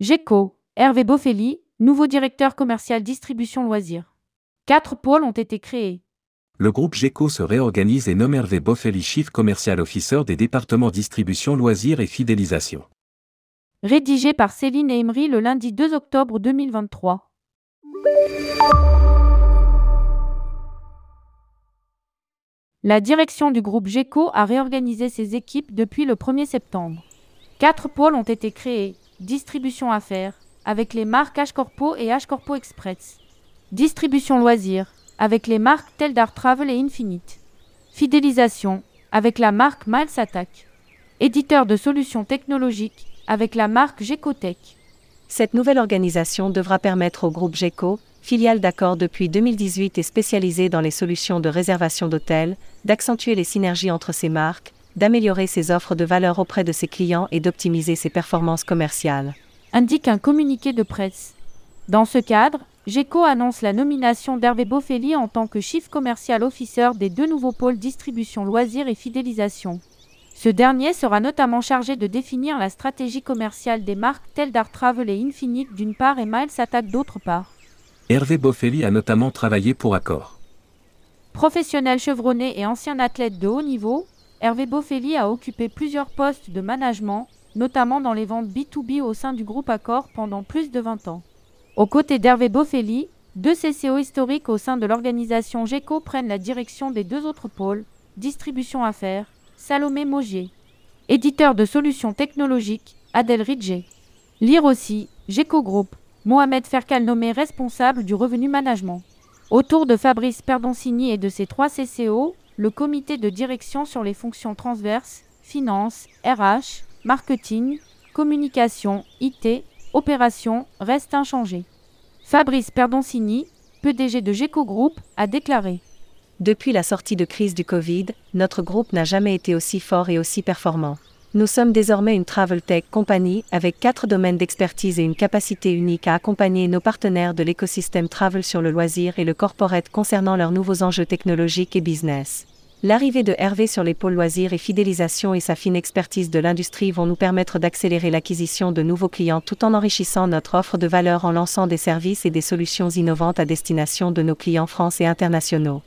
GECO, Hervé Boffelli, nouveau directeur commercial distribution loisirs. Quatre pôles ont été créés. Le groupe GECO se réorganise et nomme Hervé Boffelli Chief Commercial Officer des départements distribution loisirs et fidélisation. Rédigé par Céline Emery le lundi 2 octobre 2023. La direction du groupe GECO a réorganisé ses équipes depuis le 1er septembre. Quatre pôles ont été créés. Distribution affaires, avec les marques H-Corpo et H-Corpo Express. Distribution loisirs, avec les marques Teldar Travel et Infinite. Fidélisation, avec la marque Miles Attack. Éditeur de solutions technologiques, avec la marque Gecotech. Cette nouvelle organisation devra permettre au groupe GECO, filiale d'accord depuis 2018 et spécialisée dans les solutions de réservation d'hôtels, d'accentuer les synergies entre ses marques, d'améliorer ses offres de valeur auprès de ses clients et d'optimiser ses performances commerciales. Indique un communiqué de presse. Dans ce cadre, GECO annonce la nomination d'Hervé Boffelli en tant que Chief Commercial Officer des deux nouveaux pôles distribution loisirs et fidélisation. Ce dernier sera notamment chargé de définir la stratégie commerciale des marques Teldar Travel et Infinite d'une part et Miles Attack d'autre part. Hervé Boffelli a notamment travaillé pour Accor. Professionnel chevronné et ancien athlète de haut niveau, Hervé Boffelli a occupé plusieurs postes de management, notamment dans les ventes B2B au sein du groupe Accor pendant plus de 20 ans. Aux côtés d'Hervé Boffelli, deux CCO historiques au sein de l'organisation GECO prennent la direction des deux autres pôles, distribution affaires, Salomé Mogier. Éditeur de solutions technologiques, Adèle Ridger. Lire aussi, GECO Group, Mohamed Ferkal nommé responsable du revenu management. Autour de Fabrice Perdoncini et de ses trois CCO, le comité de direction sur les fonctions transverses, finance, RH, marketing, communication, IT, opération reste inchangé. Fabrice Perdoncini, PDG de GECO Group, a déclaré Depuis la sortie de crise du Covid, notre groupe n'a jamais été aussi fort et aussi performant. Nous sommes désormais une travel tech compagnie avec quatre domaines d'expertise et une capacité unique à accompagner nos partenaires de l'écosystème travel sur le loisir et le corporate concernant leurs nouveaux enjeux technologiques et business. L'arrivée de Hervé sur les pôles loisirs et fidélisation et sa fine expertise de l'industrie vont nous permettre d'accélérer l'acquisition de nouveaux clients tout en enrichissant notre offre de valeur en lançant des services et des solutions innovantes à destination de nos clients français et internationaux.